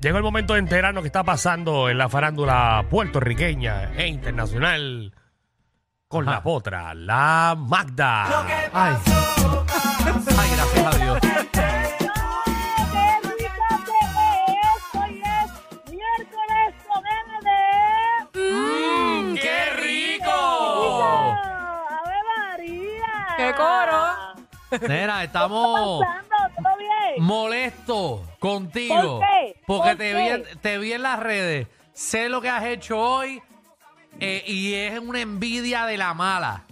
Llegó el momento de enterarnos qué está pasando en la farándula puertorriqueña e internacional con la potra, la Magda. Ay. Ay, gracias a Dios. Hoy es miércoles con MD. ¡Mmm, qué rico! ¡Ave María! ¡Qué coro! Nena, ¿Qué estamos está pasando? ¿Todo bien? molestos contigo. ¿Por qué? Porque ¿Por te, vi, en- te vi en las redes. Sé lo que has hecho hoy eh, y es una envidia de la mala.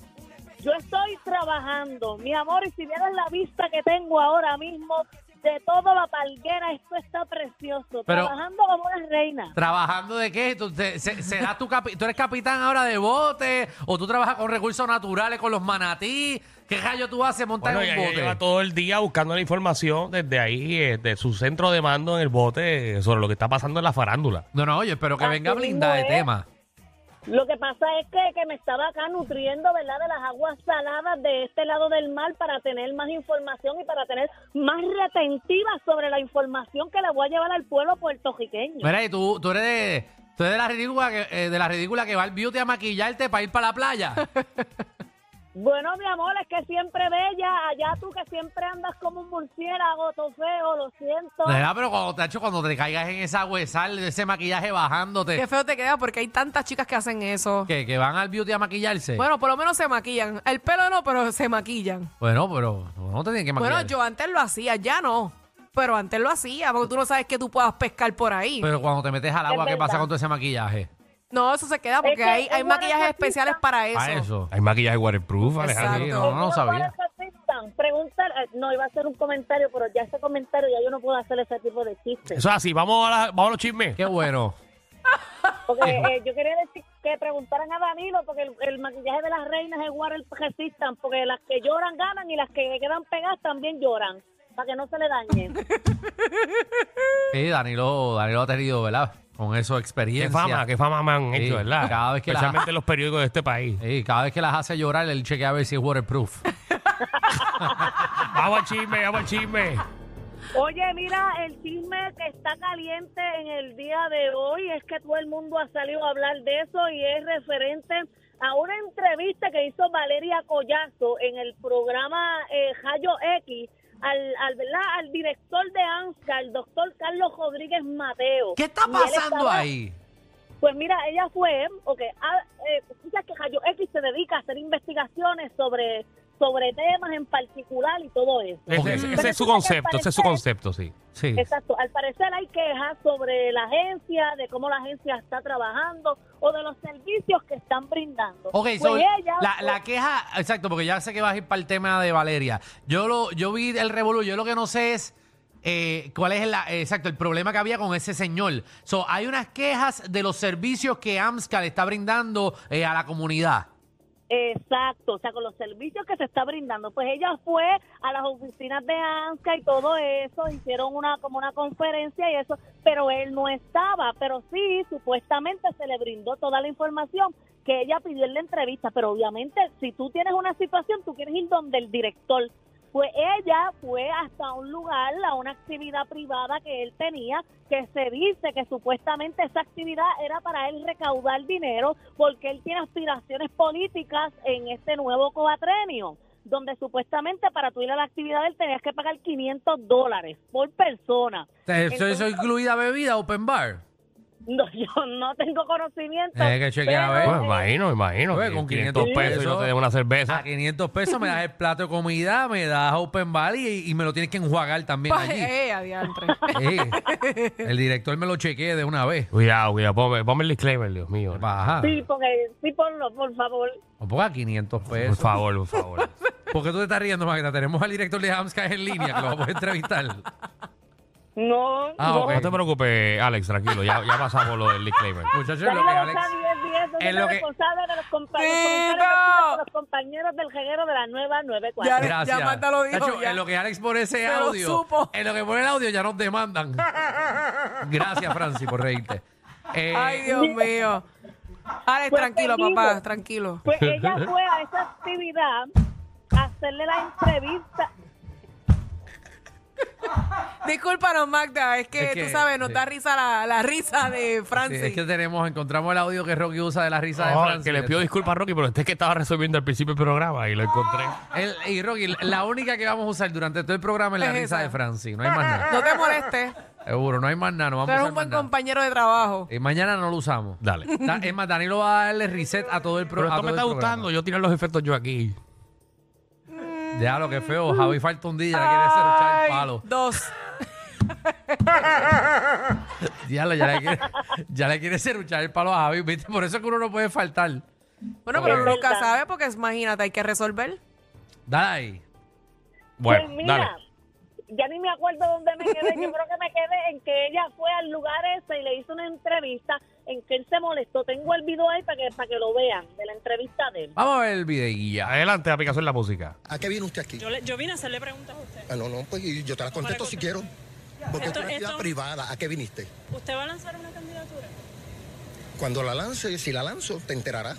Yo estoy trabajando, mi amor, y si vieras la vista que tengo ahora mismo de toda la palguera, esto está precioso. Pero- trabajando como una reina. ¿Trabajando de qué? ¿Tú, te- se- serás tu capi- ¿Tú eres capitán ahora de bote? ¿O tú trabajas con recursos naturales, con los manatí? ¿Qué rayo tú haces montar Bueno, en ella un bote? lleva todo el día buscando la información desde ahí, eh, de su centro de mando en el bote, eh, sobre lo que está pasando en la farándula. No, no, oye, espero que Así venga mismo blinda de es. tema. Lo que pasa es que, que me estaba acá nutriendo, ¿verdad?, de las aguas saladas de este lado del mar para tener más información y para tener más retentiva sobre la información que le voy a llevar al pueblo puertorriqueño. Mira, y tú, tú eres de, tú eres de la ridícula que, eh, de la ridícula que va al beauty a maquillarte para ir para la playa. Bueno, mi amor, es que siempre bella, allá tú que siempre andas como un murciélago, todo feo, lo siento. ¿Verdad? Pero cuando te, hecho, cuando te caigas en esa huesal de ese maquillaje bajándote, Qué feo te queda porque hay tantas chicas que hacen eso. que, que van al beauty a maquillarse. Bueno, por lo menos se maquillan. El pelo no, pero se maquillan. Bueno, pero no te tienen que maquillar. Bueno, yo antes lo hacía, ya no. Pero antes lo hacía, porque tú no sabes que tú puedas pescar por ahí. Pero cuando te metes al agua, ¿qué pasa con todo ese maquillaje? No, eso se queda porque que hay, es hay maquillajes especiales para eso. Para eso. Hay maquillaje waterproof, Alejandro. Exacto. no, no lo sabía. Preguntar, eh, no iba a hacer un comentario, pero ya ese comentario ya yo no puedo hacer ese tipo de chistes. Eso es así, vamos a, la- vamos a los chismes. Qué bueno. Porque eh, yo quería decir que preguntaran a Danilo, porque el, el maquillaje de las reinas es Water Resistant, porque las que lloran ganan y las que quedan pegadas también lloran, para que no se le dañen. Sí, Danilo, Danilo ha tenido, ¿verdad? Con eso Qué experiencia. fama, qué fama me han Sí, hecho, ¿verdad? cada vez que la- Especialmente en los periódicos de este país. Sí, cada vez que las hace llorar, él chequea a ver si es waterproof. Vamos al chisme, vamos al chisme. Oye, mira, el chisme que está caliente en el día de hoy es que todo el mundo ha salido a hablar de eso y es referente a una entrevista que hizo Valeria Collazo en el programa eh, Rayo X al, al, ¿verdad? al director de ANSCA, el doctor Carlos Rodríguez Mateo. ¿Qué está pasando estaba- ahí? Pues mira, ella fue, ok, ah, eh, que Rayo X se dedica a hacer investigaciones sobre, sobre temas en particular y todo eso. Ese, ese- ese Pero es su concepto, ese es su concepto, sí. Sí. Exacto. Al parecer hay quejas sobre la agencia, de cómo la agencia está trabajando o de los servicios que están brindando. Ok, Pues so, ella, la, pues, la queja, exacto, porque ya sé que vas a ir para el tema de Valeria. Yo lo, yo vi el revolú, yo lo que no sé es eh, cuál es la, exacto, el problema que había con ese señor. So, hay unas quejas de los servicios que AMSCA le está brindando eh, a la comunidad. Exacto, o sea, con los servicios que se está brindando. Pues ella fue a las oficinas de ANSCA y todo eso, hicieron una como una conferencia y eso, pero él no estaba, pero sí, supuestamente se le brindó toda la información que ella pidió en la entrevista, pero obviamente si tú tienes una situación, tú quieres ir donde el director. Pues ella fue hasta un lugar, a una actividad privada que él tenía, que se dice que supuestamente esa actividad era para él recaudar dinero porque él tiene aspiraciones políticas en este nuevo coatrenio, donde supuestamente para tú ir a la actividad él tenías que pagar 500 dólares por persona. ¿Eso, eso incluida bebida, open bar? No, yo no tengo conocimiento. Hay que chequear, a ver. Pues imagino, imagino. Oye, con 500 500 pesos y no pesos. te den una cerveza. A 500 pesos me das el plato de comida, me das open bar y, y me lo tienes que enjuagar también Pa- allí. eh, adiantre. Sí. El director me lo chequee de una vez. Cuidado, cuidado, ponme, ponme el disclaimer, Dios mío. Baja. Sí, porque, sí, ponlo, por favor. O ponga 500 Por pesos. favor, por favor. ¿Por qué tú te estás riendo, Magda? Tenemos al director de Hamska en línea que lo vamos a entrevistar. No, Ah, no. te preocupes, Alex, tranquilo. Ya, ya pasamos lo del disclaimer. Muchachos, lo que Alex... está 10 días, soy es lo que- de los, compañeros del jeguero de la nueva 94. Ya- Gracias. Ya Marta lo dijo, Tacho, ya. En lo que Alex pone ese audio, supo. en lo que pone el audio ya nos demandan. Gracias, Francis, por reírte. Eh, Ay, Dios mío. Alex, Pues tranquilo, digo. papá, tranquilo. Pues ella fue a esa actividad a hacerle la entrevista. Discúlpanos, Magda, es que, Es que- tú sabes, nos sí. da risa la, la risa de sí, Francis. es que tenemos, encontramos el audio que Rocky usa de la risa de Francis. que le pido disculpas a Rocky, pero este es que estaba resolviendo al principio del programa y lo encontré. El- y Rocky, la única que vamos a usar durante todo el programa es la Es risa esa. de Francis. No hay más nada. No te molestes, Seguro, no hay más nada. No tú vamos a eres usar un buen más nada. compañero de trabajo. Y mañana no lo usamos. Dale. Da- Es más, Danilo va a darle reset a todo el Pero programa. esto me está gustando. Yo tirar los efectos yo aquí. Ya lo que feo. Javi falta un día, ya le quiere cerruchar el Ay, palo. Dos. Diablo, ya le quiere, ya le quiere serruchar el palo a Javi, ¿viste? Por eso es que uno no puede faltar. Bueno, pero uno nunca sabe porque imagínate, hay que resolver. Dale ahí. Bueno, pues mira, dale. ya ni me acuerdo dónde me quedé. Yo creo que me quedé en que ella fue al lugar ese y le hizo una entrevista en que él se molestó. Tengo el video ahí para que, para que lo vean de la entrevista de él. Vamos a ver el videguilla. Adelante, aplicación la música. ¿A qué viene usted aquí? Yo, le- yo vine a hacerle preguntas a usted. Ah, no, no, pues yo te las contesto si quiero. Porque Esto- es una actividad esto- privada. ¿A qué viniste? ¿Usted va a lanzar una candidatura? Cuando la lance, si la lanzo, te enterarás.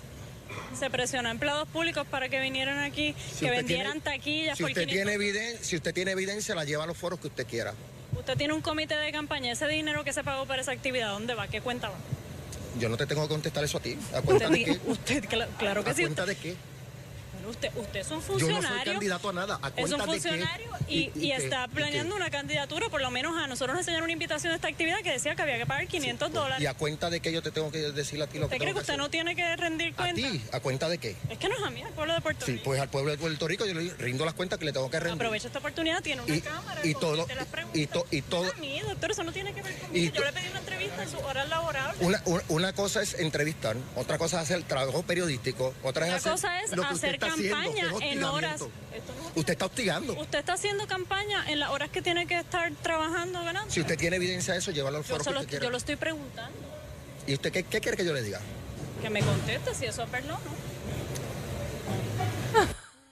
Se presionó a empleados públicos para que vinieran aquí, Si que vendieran tiene- taquillas Si por usted, 500. tiene evidencia, si usted tiene evidencia, la lleva a los foros que usted quiera. Usted tiene un comité de campaña. Ese dinero que se pagó para esa actividad, ¿dónde va? ¿Qué cuenta va? Yo no te tengo que contestar eso a ti. ¿A Usted, cuenta de di- qué? usted cla- claro que ¿A sí. cuenta de qué? Bueno, usted, usted es un Yo no funcionario. soy candidato a nada. ¿A es un de qué? funcionario y, ¿Y- y y está planeando una candidatura. Por lo menos a nosotros nos enseñaron una invitación a esta actividad que decía que había que pagar 500 dólares. ¿Y a cuenta de qué yo te tengo que decir a ti lo que ¿Usted cree que usted hacer? no tiene que rendir ¿A cuenta? ti? ¿A cuenta de qué? Es que no es a mí, al pueblo de Puerto Sí, Rico. pues al pueblo de Puerto Rico yo le rindo las cuentas que le tengo que rendir. Aprovecha esta oportunidad, tiene una cámara, y todo- las y- to- y todo- No a mí, doctor, eso no tiene que ver conmigo. Yo le pedí una entrevista en sus horas laborables. Una, una, una cosa es entrevistar, otra cosa es hacer trabajo periodístico, otra es hacer cosa es lo que usted hacer campaña en horas. Usted está hostigando. Usted está haciendo campaña en las horas que tiene que estar trabajando ganando. Si usted tiene evidencia de eso, llévalo al yo, foro que solo- usted yo lo estoy preguntando. ¿Y usted qué, qué quiere que yo le diga? Que me conteste si eso es verdad o no.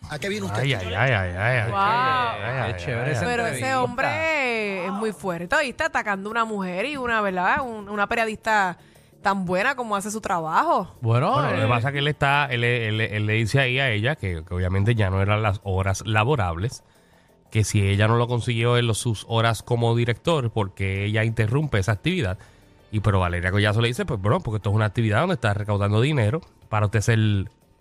¿A qué viene usted? Ay, ay, ay, ay, ay. ay, Wow. ay, ay, Qué chévere ay, esa ay. Pero entrevista. ese hombre es muy fuerte. Y está atacando a una mujer y una, ¿verdad? Un- una periodista tan buena como hace su trabajo. Bueno, Bueno, lo eh, que pasa es que él está, él, él- él le dice ahí a ella que, que obviamente ya no eran las horas laborables, que si ella no lo consiguió en los- sus horas como director, porque ella interrumpe esa actividad. Y pero Valeria Collazo le dice, pues bueno, porque esto es una actividad donde está recaudando dinero para usted ser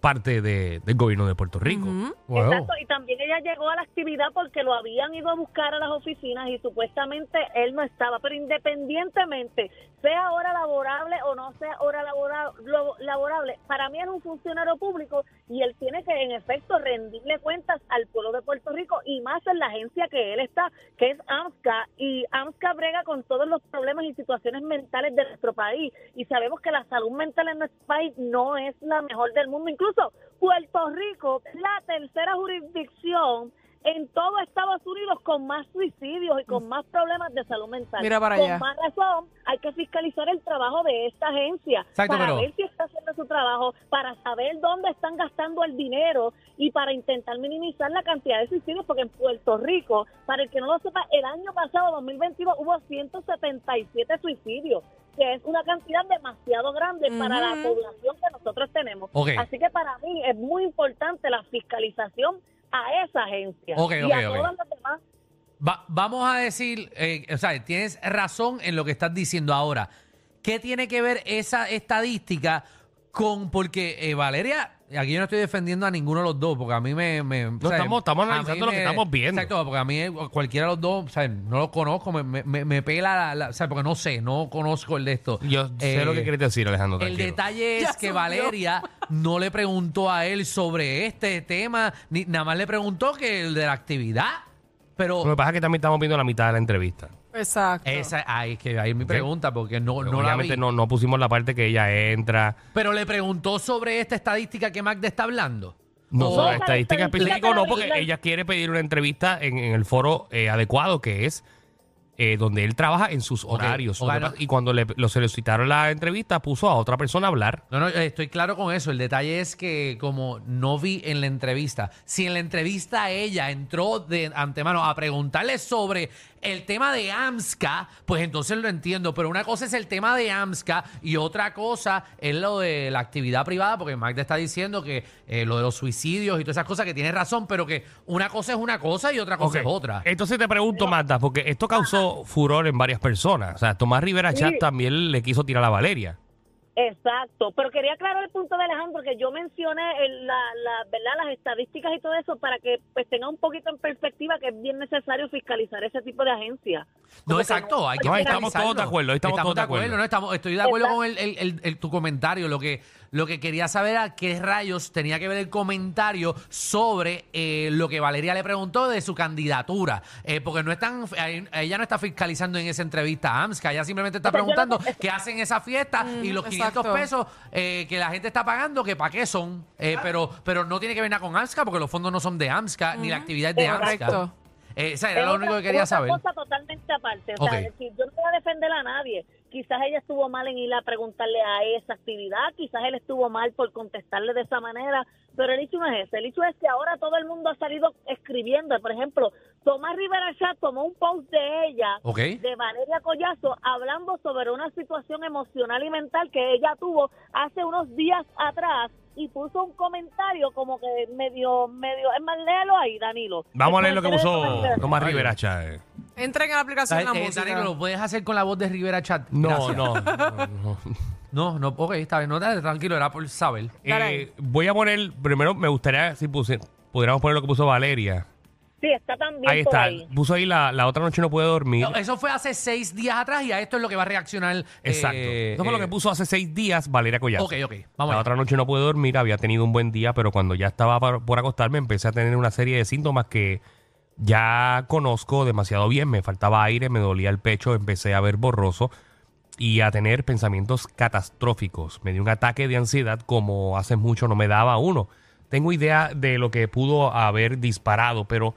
parte de- del gobierno de Puerto Rico. wow. Exacto, y también ella llegó a la actividad porque lo habían ido a buscar a las oficinas y supuestamente él no estaba, pero independientemente, sea hora laborable o no sea hora labora- lo- laborable, para mí es un funcionario público y él tiene que en efecto rendirle cuentas al pueblo de Puerto Rico y más en la agencia que él está, que es AMSCA, y AMSCA brega con todos los problemas y situaciones mentales de nuestro país y sabemos que la salud mental en nuestro país no es la mejor del mundo, incluso Puerto Rico la tercera jurisdicción en todo Estados Unidos con más suicidios y con más problemas de salud mental. Mira para con allá. más razón, hay que fiscalizar el trabajo de esta agencia Exacto, para pero- ver si está haciendo su trabajo, para saber dónde están gastando el dinero y para intentar minimizar la cantidad de suicidios, porque en Puerto Rico, para el que no lo sepa, el año pasado, 2022, hubo 177 suicidios que es una cantidad demasiado grande para la población que nosotros tenemos. Así que para mí es muy importante la fiscalización a esa agencia y a todas las demás. Va- vamos a decir, eh, o sea, tienes razón en lo que estás diciendo ahora. ¿Qué tiene que ver esa estadística con, porque eh, Valeria, aquí yo no estoy defendiendo a ninguno de los dos, porque a mí me... me o sea, estamos- estamos analizando lo que estamos viendo. Exacto, porque a mí eh, cualquiera de los dos, o sea, no los conozco, me, me- me- pela, la, la- o sea, porque no sé, no conozco el de esto. Yo sé Eh, lo que quieres decir, Alejandro. el detalle Ya es que subió. Valeria no le preguntó a él sobre este tema, ni nada más le preguntó que el de la actividad. Pero Lo que pasa es que también estamos viendo la mitad de la entrevista. Exacto. esa, ahí es que ahí es mi pregunta, porque no, no la Obviamente vi. no, no pusimos la parte que ella entra. Pero le preguntó sobre esta estadística que Magda está hablando. No, O- sobre esa estadística específica no, porque la- ella quiere pedir una entrevista en, en el foro eh, adecuado, que es eh, donde él trabaja en sus horarios. ok, Lo que no. pasa- Y cuando le, lo solicitaron la entrevista, puso a otra persona a hablar. No, no, eh, estoy claro con eso. El detalle es que como no vi en la entrevista, si en la entrevista ella entró de antemano a preguntarle sobre el tema de AMSCA, pues entonces lo entiendo. Pero una cosa es el tema de AMSCA y otra cosa es lo de la actividad privada, porque Magda está diciendo que eh, lo de los suicidios y todas esas cosas que tiene razón, pero que una cosa es una cosa y otra cosa es otra. Entonces te pregunto, Marta, porque esto causó furor en varias personas. O sea, Tomás Rivera Chat Sí. también le quiso tirar a Valeria. Exacto, pero quería aclarar el punto de Alejandro, que yo mencioné el- la, la, ¿verdad? las estadísticas y todo eso para que pues tenga un poquito en perspectiva que es bien necesario fiscalizar ese tipo de agencias. No, exacto, hay que No, ahí estamos todos de acuerdo, ahí estamos todos de acuerdo. no, estamos, estoy de acuerdo con el, el- el- el- tu comentario. Lo que, lo que quería saber era qué rayos tenía que ver el comentario sobre eh, lo que Valeria le preguntó de su candidatura. Eh, porque no están, ella no está fiscalizando en esa entrevista a AMSCA, ella simplemente está Pero preguntando qué hacen esa fiesta y los 500 exacto. pesos eh, que la gente está pagando, que para qué son. Eh, pero, pero no tiene que ver nada con AMSCA porque los fondos no son de AMSCA ni la actividad es de AMSCA. Eh, esa era Es lo único que quería es otra saber. cosa totalmente aparte. O sea, Ok. decir, yo no voy a defender a nadie. Quizás ella estuvo mal en ir a preguntarle a esa actividad, quizás él estuvo mal por contestarle de esa manera, pero el hecho no es ese. El hecho es que ahora todo el mundo ha salido escribiendo. Por ejemplo, Tomás Rivera Chat tomó un post de ella, de Valeria Collazo, hablando sobre una situación emocional y mental que ella tuvo hace unos días atrás y puso un comentario como que medio, medio, es más, léelo ahí, Danilo. Vamos a leer lo que puso Tomás. Rivera Chat. Entren en la aplicación la Eh, música. Danilo, ¿lo puedes hacer con la voz de Rivera Chat? No, Gracias. no, no, no. No, no, ok, está bien, no, dale, tranquilo, era por saber. Dale Eh, voy a poner, primero me gustaría si puse- pudiéramos poner lo que puso Valeria. Sí, está también Ahí por está. ahí. Puso ahí la, la otra noche no puede dormir. No, eso fue hace seis días atrás y a esto es lo que va a reaccionar. Exacto. eh, Eso fue lo eh, que puso hace seis días Valeria Collazo. Ok, ok, vamos la allá. otra noche no pude dormir, había tenido un buen día, pero cuando ya estaba por acostarme empecé a tener una serie de síntomas que ya conozco demasiado bien. Me faltaba aire, me dolía el pecho, empecé a ver borroso y a tener pensamientos catastróficos. Me dio un ataque de ansiedad como hace mucho no me daba uno. Tengo idea de lo que pudo haber disparado, pero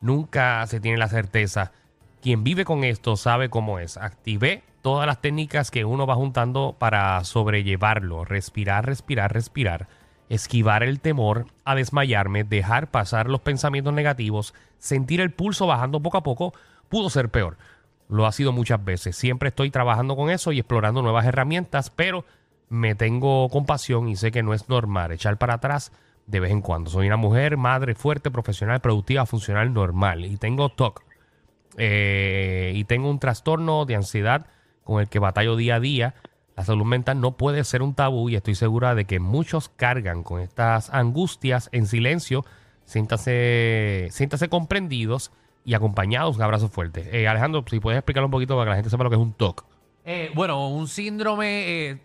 nunca se tiene la certeza. Quien vive con esto sabe cómo es. Activé todas las técnicas que uno va juntando para sobrellevarlo. Respirar, respirar, respirar. Esquivar el temor a desmayarme, dejar pasar los pensamientos negativos, sentir el pulso bajando poco a poco, pudo ser peor. Lo ha sido muchas veces. Siempre estoy trabajando con eso y explorando nuevas herramientas, pero me tengo compasión y sé que no es normal echar para atrás de vez en cuando. Soy una mujer, madre, fuerte, profesional, productiva, funcional, normal y tengo TOC. Eh, y tengo un trastorno de ansiedad con el que batallo día a día. La salud mental no puede ser un tabú y estoy segura de que muchos cargan con estas angustias en silencio. Siéntase, comprendidos y acompañados. Un abrazo fuerte. Eh, Alejandro, si puedes explicar un poquito para que la gente sepa lo que es un TOC. Eh, bueno, un síndrome, eh,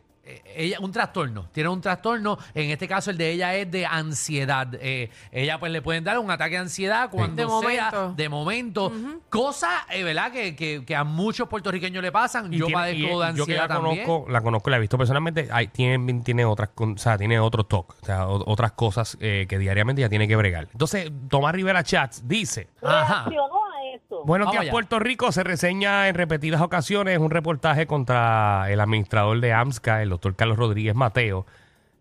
ella, un trastorno. Tiene un trastorno. En este caso, el de ella es de ansiedad. Eh, ella, pues, le pueden dar un ataque de ansiedad cuando De sea momento. de momento. Cosa, eh, ¿verdad? Que, que- que a muchos puertorriqueños le pasan. Y yo tiene- padezco y, de eh, yo que ansiedad la también. conozco, la conozco, la he visto personalmente, hay- tiene, tiene otras, o sea, tiene otro TOC, o sea, o- otras cosas eh, que diariamente ya tiene que bregar. Entonces, Tomás Rivera Chats dice, Ajá. Reaccionó. Buenos Vamos días, allá. Puerto Rico. Se reseña en repetidas ocasiones un reportaje contra el administrador de AMSCA, el doctor Carlos Rodríguez Mateo.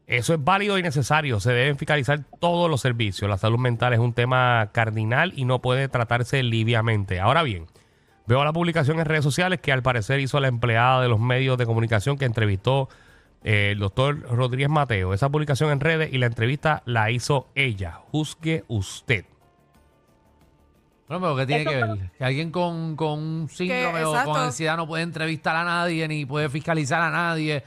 Eso es válido y necesario. Se deben fiscalizar todos los servicios. La salud mental es un tema cardinal y no puede tratarse liviamente. Ahora bien, veo la publicación en redes sociales que al parecer hizo la empleada de los medios de comunicación que entrevistó eh, el doctor Rodríguez Mateo. Esa publicación en redes y la entrevista la hizo ella. Juzgue usted. Bueno, pero ¿qué tiene Eso que fue- ver? Que alguien con, con un síndrome o con ansiedad no puede entrevistar a nadie ni puede fiscalizar a nadie.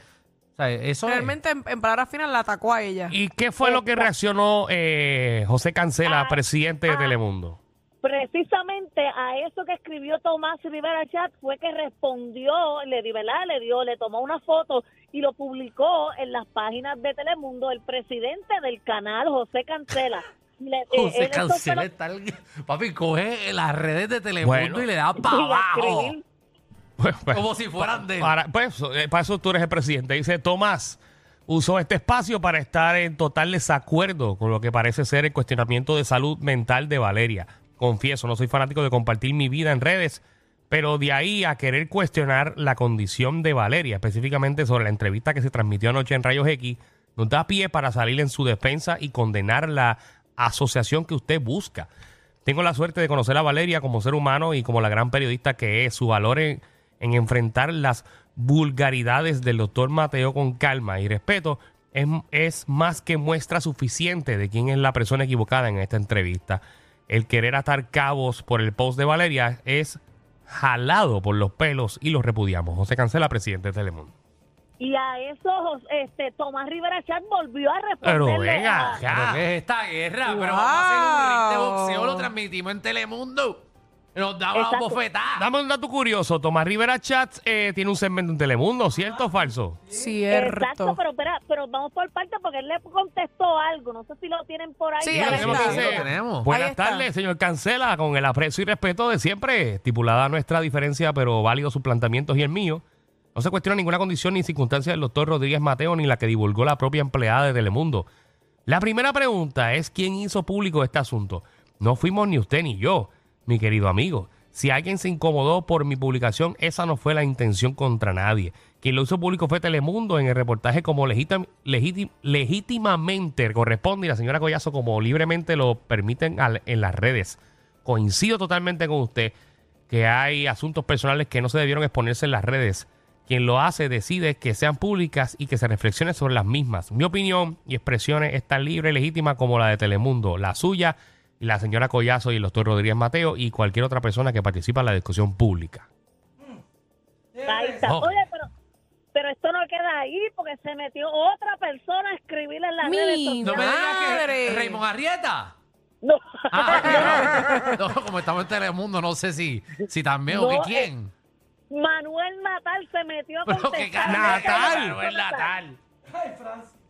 O sea, eso es- Realmente, en, en palabras finas, la atacó a ella. ¿Y qué fue lo que reaccionó eh, José Cancela, Ah, presidente de ah. Telemundo? Precisamente a eso que escribió Tomás Rivera Chat fue que respondió, le di, ¿verdad? Le dio, le tomó una foto y lo publicó en las páginas de Telemundo el presidente del canal, José Cancela. Le- eh, José el- Papi, coge las redes de Telemundo Bueno. y le da para abajo. Pues, pues, Como si fueran de él. para, pues, eh, para eso tú eres el presidente. Dice Tomás, usó este espacio para estar en total desacuerdo con lo que parece ser el cuestionamiento de salud mental de Valeria. Confieso, no soy fanático de compartir mi vida en redes, Pero de ahí a querer cuestionar la condición de Valeria, específicamente sobre la entrevista que se transmitió anoche en Rayos X, nos da pie para salir en su defensa y condenar la asociación que usted busca. Tengo la suerte de conocer a Valeria como ser humano y como la gran periodista que es. Su valor en, en enfrentar las vulgaridades del doctor Mateo con calma y respeto es, es más que muestra suficiente de quién es la persona equivocada en esta entrevista. El querer atar cabos por el post de Valeria es jalado por los pelos y lo repudiamos. José Cancela, presidente de Telemundo. Y a eso este Tomás Rivera Chat volvió a Pero responderle venga, a- ya. ¿Pero qué es esta guerra? Pero vamos a hacer un ring de boxeo, lo transmitimos en Telemundo. Nos daba una Exacto. bofetada. Dame un dato curioso. Tomás Rivera Chats eh, tiene un segmento en Telemundo, ¿cierto o falso? Cierto. Exacto, pero espera, pero vamos por parte porque él le contestó algo, no sé si lo tienen por ahí. Sí, pero ahí tenemos está. que Sí, hacer- lo tenemos. Buenas está. tardes, señor Cancela, con el aprecio y respeto de siempre, estipulada nuestra diferencia, pero válido sus planteamientos y el mío. No se cuestiona ninguna condición ni circunstancia del doctor Rodríguez Mateo ni la que divulgó la propia empleada de Telemundo. La primera pregunta es quién hizo público este asunto. No fuimos ni usted ni yo, mi querido amigo. Si alguien se incomodó por mi publicación, esa no fue la intención contra nadie. Quien lo hizo público fue Telemundo en el reportaje como legítim- legítim- legítimamente corresponde y la señora Collazo como libremente lo permiten en las redes. Coincido totalmente con usted que hay asuntos personales que no se debieron exponerse en las redes. Quien lo hace decide que sean públicas y que se reflexione sobre las mismas. Mi opinión y expresiones es tan libre y legítima como la de Telemundo, la suya y la señora Collazo y el doctor Rodríguez Mateo y cualquier otra persona que participa en la discusión pública. Ahí está. Oh. Oye, pero, pero esto no queda ahí porque se metió otra persona a escribirle en las Mi redes sociales. No me digas que. Raymond Arrieta. No. Ah, no. No, como estamos en Telemundo, no sé si, si también o que eh, quién. Manuel Natal se metió a contestar. Natal. Manuel Natal.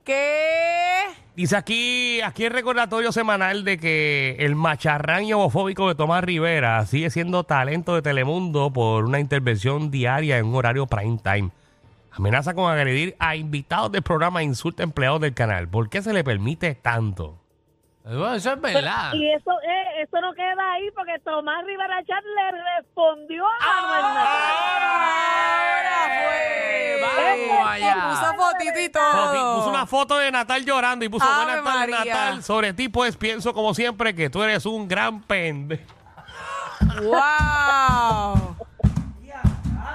¿Qué? Dice aquí, aquí el recordatorio semanal de que el macharrán y homofóbico de Tomás Rivera sigue siendo talento de Telemundo por una intervención diaria en un horario prime time. Amenaza con agredir a invitados del programa e insulta a empleados del canal. ¿Por qué se le permite tanto? Bueno, eso es Pero- verdad. y eso, eh, eso no queda ahí porque Tomás Rivera Chat le respondió a Manuel Natal. Ahora fue. Vamos allá. Puso fotito y todo. Puso una foto de Natal llorando y puso Ave buenas tardes María. Natal. Sobre ti pues pienso como siempre que tú eres un gran pende. ¡Wow!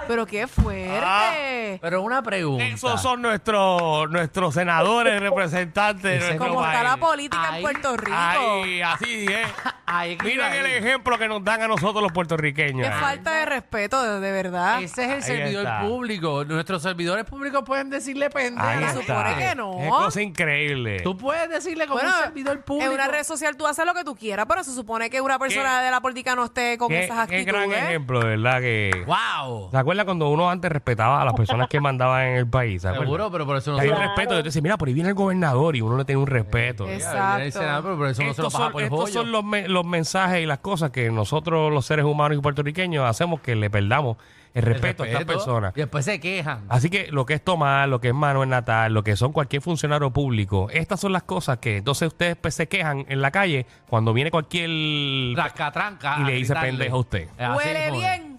Pero qué fuerte. Ah. Pero una pregunta. Esos son nuestros nuestros senadores representantes de nuestro Como está la política en Puerto Rico. Ay, así es. Ahí que Miren el ahí. ejemplo que nos dan a nosotros los puertorriqueños. Qué ahí. falta de respeto, de, de verdad. Ese es el Ahí servidor está. público. Nuestros servidores públicos pueden decirle pendejo. Ahí se está. supone que no. Qué cosa increíble. Tú puedes decirle como Bueno, un servidor público. en una red social tú haces lo que tú quieras, pero se supone que una persona ¿Qué? de la política no esté con Qué, esas qué actitudes. gran ejemplo, de verdad que. ¡Wow! ¿Se acuerda cuando uno antes respetaba a las personas que mandaban en el país? ¿se acuerda? Seguro, pero por eso no Hay se un lo respeto. Yo te decía, mira, por ahí viene el gobernador y uno le tiene un respeto. Exacto. pero por eso no se lo Estos pasa son, por el estos bollo. son los, me- los mensajes y las cosas que nosotros, los seres humanos y puertorriqueños, hacemos que le perdamos el El respeto, a estas personas. Y después se quejan. Así que lo que es Tomás, lo que es Manuel Natal, lo que son cualquier funcionario público, estas son las cosas que entonces ustedes pues, se quejan en la calle cuando viene cualquier Rascatranca. y le dice pendejo a usted. Huele bien.